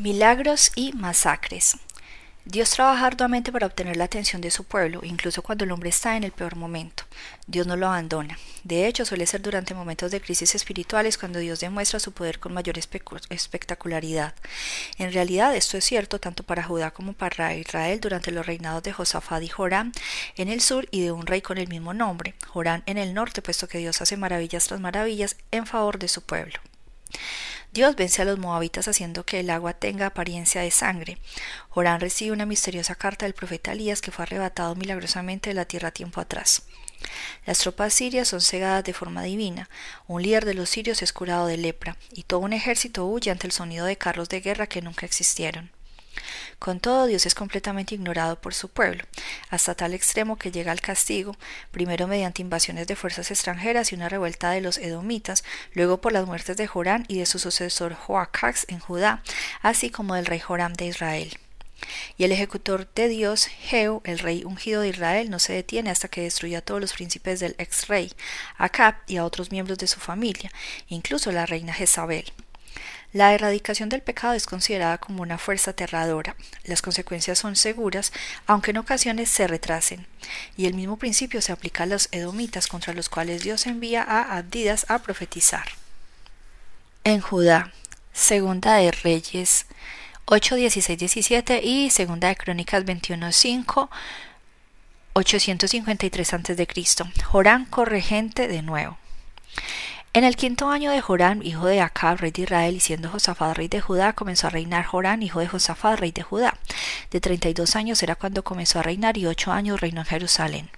Milagros y masacres. Dios trabaja arduamente para obtener la atención de su pueblo, incluso cuando el hombre está en el peor momento. Dios no lo abandona. De hecho, suele ser durante momentos de crisis espirituales cuando Dios demuestra su poder con mayor espectacularidad. En realidad, esto es cierto tanto para Judá como para Israel durante los reinados de Josafat y Joram en el sur y de un rey con el mismo nombre, Joram en el norte, puesto que Dios hace maravillas tras maravillas en favor de su pueblo. Dios vence a los moabitas haciendo que el agua tenga apariencia de sangre. Jorán recibe una misteriosa carta del profeta Elías que fue arrebatado milagrosamente de la tierra tiempo atrás. Las tropas sirias son cegadas de forma divina, un líder de los sirios es curado de lepra, y todo un ejército huye ante el sonido de carros de guerra que nunca existieron. Con todo, Dios es completamente ignorado por su pueblo, hasta tal extremo que llega al castigo, primero mediante invasiones de fuerzas extranjeras y una revuelta de los edomitas, luego por las muertes de Jorán y de su sucesor Joacax en Judá, así como del rey Joram de Israel. Y el ejecutor de Dios, Jehú, el rey ungido de Israel, no se detiene hasta que destruya a todos los príncipes del ex rey, Acab y a otros miembros de su familia, incluso la reina Jezabel. La erradicación del pecado es considerada como una fuerza aterradora. Las consecuencias son seguras, aunque en ocasiones se retrasen. Y el mismo principio se aplica a los edomitas contra los cuales Dios envía a Abdidas a profetizar. En Judá, Segunda de Reyes 8, 16, 17 y Segunda de Crónicas 21, 5, 853 a.C. Jorán corregente de nuevo. En el quinto año de Jorán, hijo de Acab, rey de Israel, y siendo Josafat rey de Judá, comenzó a reinar Jorán, hijo de Josafat, rey de Judá. De treinta y dos años era cuando comenzó a reinar y ocho años reinó en Jerusalén.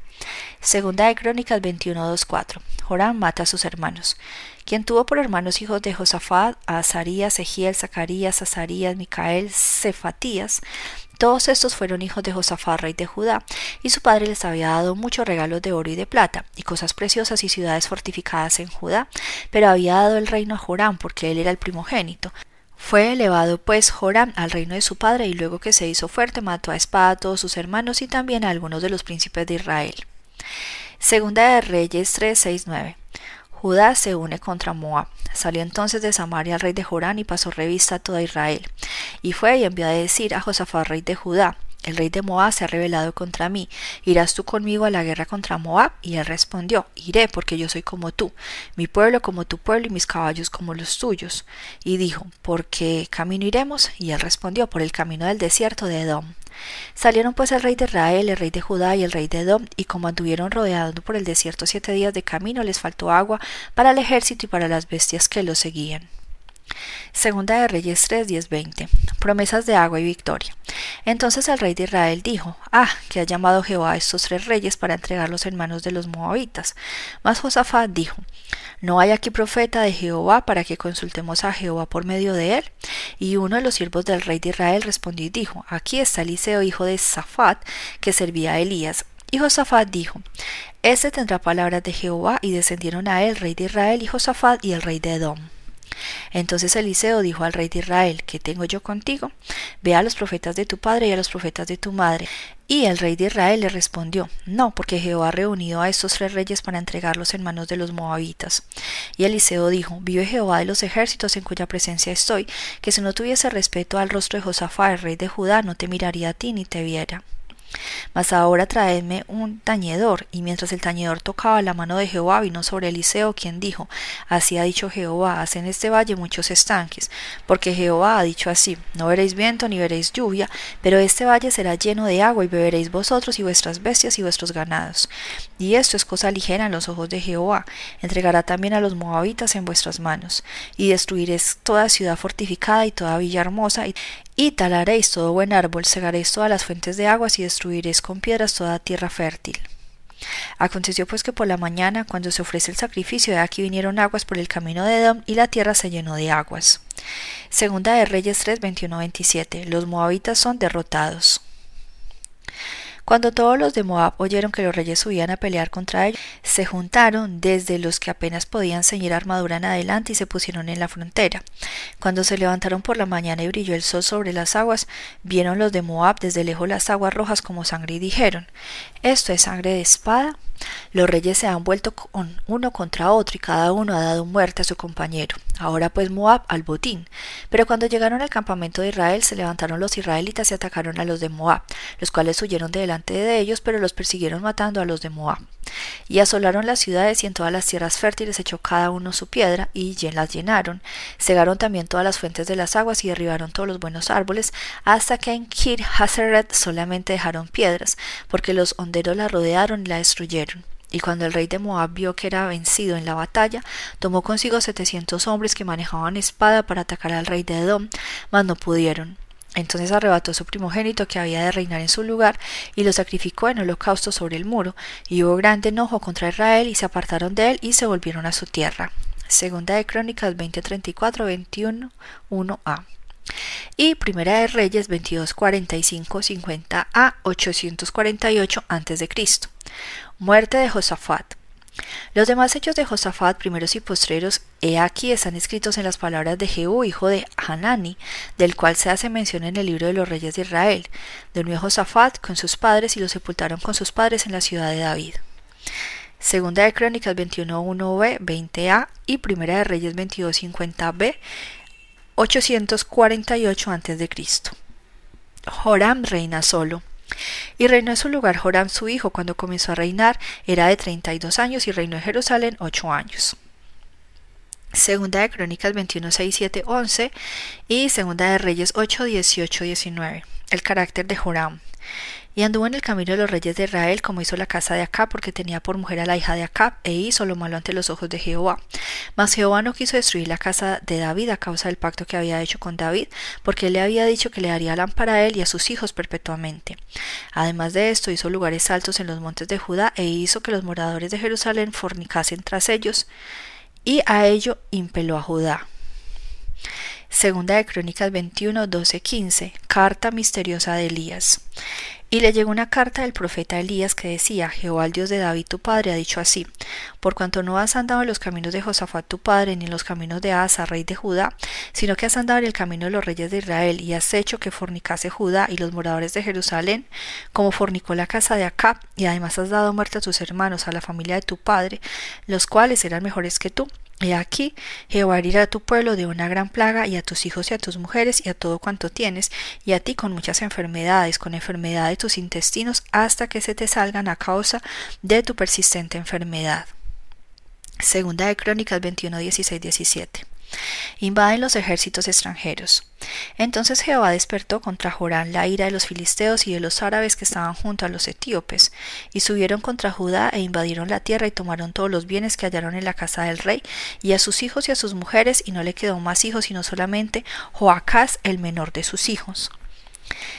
Segunda de Crónicas 21.2.4. Jorán mata a sus hermanos. Quien tuvo por hermanos hijos de Josafat, a Azarías, Egiel, Zacarías, Azarías, Micael, Cefatías, todos estos fueron hijos de Josafat, rey de Judá, y su padre les había dado muchos regalos de oro y de plata, y cosas preciosas y ciudades fortificadas en Judá, pero había dado el reino a Joram, porque él era el primogénito. Fue elevado pues Joram al reino de su padre, y luego que se hizo fuerte mató a espada a todos sus hermanos y también a algunos de los príncipes de Israel. Segunda de Reyes 3, 6, 9. Judá se une contra Moab. Salió entonces de Samaria el rey de Jorán y pasó revista a toda Israel. Y fue y envió a decir a Josafat rey de Judá, el rey de Moab se ha rebelado contra mí. ¿Irás tú conmigo a la guerra contra Moab? Y él respondió, Iré, porque yo soy como tú, mi pueblo como tu pueblo y mis caballos como los tuyos. Y dijo, ¿por qué camino iremos? Y él respondió, por el camino del desierto de Edom. Salieron pues el rey de Israel, el rey de Judá y el rey de Edom, y como anduvieron rodeando por el desierto siete días de camino, les faltó agua para el ejército y para las bestias que los seguían. Segunda de Reyes 3, 10, 20. Promesas de agua y victoria. Entonces el rey de Israel dijo, Ah, que ha llamado Jehová a estos tres reyes para entregarlos en manos de los moabitas. Mas Josafat dijo, ¿No hay aquí profeta de Jehová para que consultemos a Jehová por medio de él? Y uno de los siervos del rey de Israel respondió y dijo, Aquí está Eliseo, hijo de Safat, que servía a Elías. Y Josafat dijo, Este tendrá palabras de Jehová, y descendieron a él, rey de Israel, y Josafat, y el rey de Edom. Entonces Eliseo dijo al rey de Israel, ¿qué tengo yo contigo? Ve a los profetas de tu padre y a los profetas de tu madre. Y el rey de Israel le respondió, No, porque Jehová ha reunido a estos tres reyes para entregarlos en manos de los moabitas. Y Eliseo dijo, Vive Jehová de los ejércitos en cuya presencia estoy, que si no tuviese respeto al rostro de Josafat, el rey de Judá, no te miraría a ti ni te viera. Mas ahora traedme un tañedor. Y mientras el tañedor tocaba la mano de Jehová, vino sobre Eliseo, quien dijo, Así ha dicho Jehová, haz en este valle muchos estanques, porque Jehová ha dicho así, no veréis viento ni veréis lluvia, pero este valle será lleno de agua, y beberéis vosotros y vuestras bestias y vuestros ganados. Y esto es cosa ligera en los ojos de Jehová, entregará también a los moabitas en vuestras manos, y destruiréis toda ciudad fortificada y toda villa hermosa, y talaréis todo buen árbol, segaréis todas las fuentes de aguas y destruiréis con piedras toda tierra fértil. Aconteció pues que por la mañana, cuando se ofrece el sacrificio, de aquí vinieron aguas por el camino de Edom, y la tierra se llenó de aguas. Segunda de Reyes 3, 21, 27. Los moabitas son derrotados. Cuando todos los de Moab oyeron que los reyes subían a pelear contra ellos, se juntaron desde los que apenas podían ceñir armadura en adelante y se pusieron en la frontera. Cuando se levantaron por la mañana y brilló el sol sobre las aguas, vieron los de Moab desde lejos las aguas rojas como sangre y dijeron Esto es sangre de espada. Los reyes se han vuelto uno contra otro y cada uno ha dado muerte a su compañero. Ahora pues Moab al botín. Pero cuando llegaron al campamento de Israel se levantaron los israelitas y atacaron a los de Moab, los cuales huyeron delante de ellos, pero los persiguieron matando a los de Moab. Y asolaron las ciudades y en todas las tierras fértiles echó cada uno su piedra y las llenaron. Cegaron también todas las fuentes de las aguas y derribaron todos los buenos árboles, hasta que en Kir Haseret solamente dejaron piedras, porque los honderos la rodearon y la destruyeron. Y cuando el rey de Moab vio que era vencido en la batalla, tomó consigo setecientos hombres que manejaban espada para atacar al rey de Edom, mas no pudieron. Entonces arrebató su primogénito que había de reinar en su lugar y lo sacrificó en holocausto sobre el muro, y hubo grande enojo contra Israel y se apartaron de él y se volvieron a su tierra. Segunda de Crónicas 2034 21 1a. Y Primera de Reyes 22 45 50 a 848 a.C. Muerte de Josafat. Los demás hechos de Josafat, primeros y postreros, he aquí están escritos en las palabras de Jehú, hijo de Hanani, del cual se hace mención en el libro de los reyes de Israel. Durmió Josafat con sus padres y lo sepultaron con sus padres en la ciudad de David. Segunda de Crónicas 21.1b, 20a y Primera de Reyes 22.50b, 848 a.C. Joram reina solo. Y reinó en su lugar Joram su hijo cuando comenzó a reinar, era de treinta y dos años y reinó en Jerusalén ocho años. Segunda de Crónicas 21, 6, 7, 11 y Segunda de Reyes 8, 18, 19. El carácter de Joram y anduvo en el camino de los reyes de Israel, como hizo la casa de Acab, porque tenía por mujer a la hija de Acab, e hizo lo malo ante los ojos de Jehová. Mas Jehová no quiso destruir la casa de David a causa del pacto que había hecho con David, porque él le había dicho que le daría lámpara a él y a sus hijos perpetuamente. Además de esto, hizo lugares altos en los montes de Judá, e hizo que los moradores de Jerusalén fornicasen tras ellos, y a ello impeló a Judá. Segunda de Crónicas 21, 12, 15. Carta misteriosa de Elías. Y le llegó una carta del profeta Elías que decía, Jehová el Dios de David tu padre ha dicho así, por cuanto no has andado en los caminos de Josafat tu padre, ni en los caminos de Asa, rey de Judá, sino que has andado en el camino de los reyes de Israel, y has hecho que fornicase Judá y los moradores de Jerusalén, como fornicó la casa de Acab, y además has dado muerte a tus hermanos, a la familia de tu padre, los cuales eran mejores que tú, y aquí Jehová herirá a tu pueblo de una gran plaga, y a tus hijos y a tus mujeres, y a todo cuanto tienes, y a ti con muchas enfermedades, con enfermedad de tus intestinos, hasta que se te salgan a causa de tu persistente enfermedad. Segunda de Crónicas 21, 16, 17 invaden los ejércitos extranjeros. Entonces Jehová despertó contra Jorán la ira de los filisteos y de los árabes que estaban junto a los etíopes, y subieron contra Judá e invadieron la tierra y tomaron todos los bienes que hallaron en la casa del rey, y a sus hijos y a sus mujeres, y no le quedó más hijos sino solamente Joacás, el menor de sus hijos.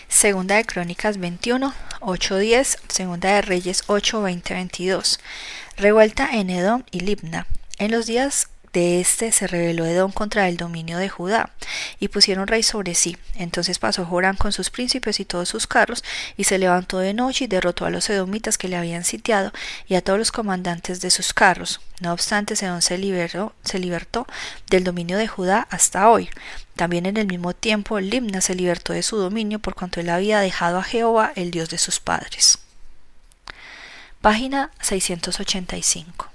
Segunda de Crónicas 21, 8-10, Segunda de Reyes 8, 20, 22. Revuelta en Edom y Libna. En los días de este se rebeló Edom contra el dominio de Judá, y pusieron rey sobre sí. Entonces pasó Joram con sus príncipes y todos sus carros, y se levantó de noche y derrotó a los edomitas que le habían sitiado, y a todos los comandantes de sus carros. No obstante, Edom se liberó, se libertó del dominio de Judá hasta hoy. También en el mismo tiempo Limna se libertó de su dominio por cuanto él había dejado a Jehová, el Dios de sus padres. Página 685.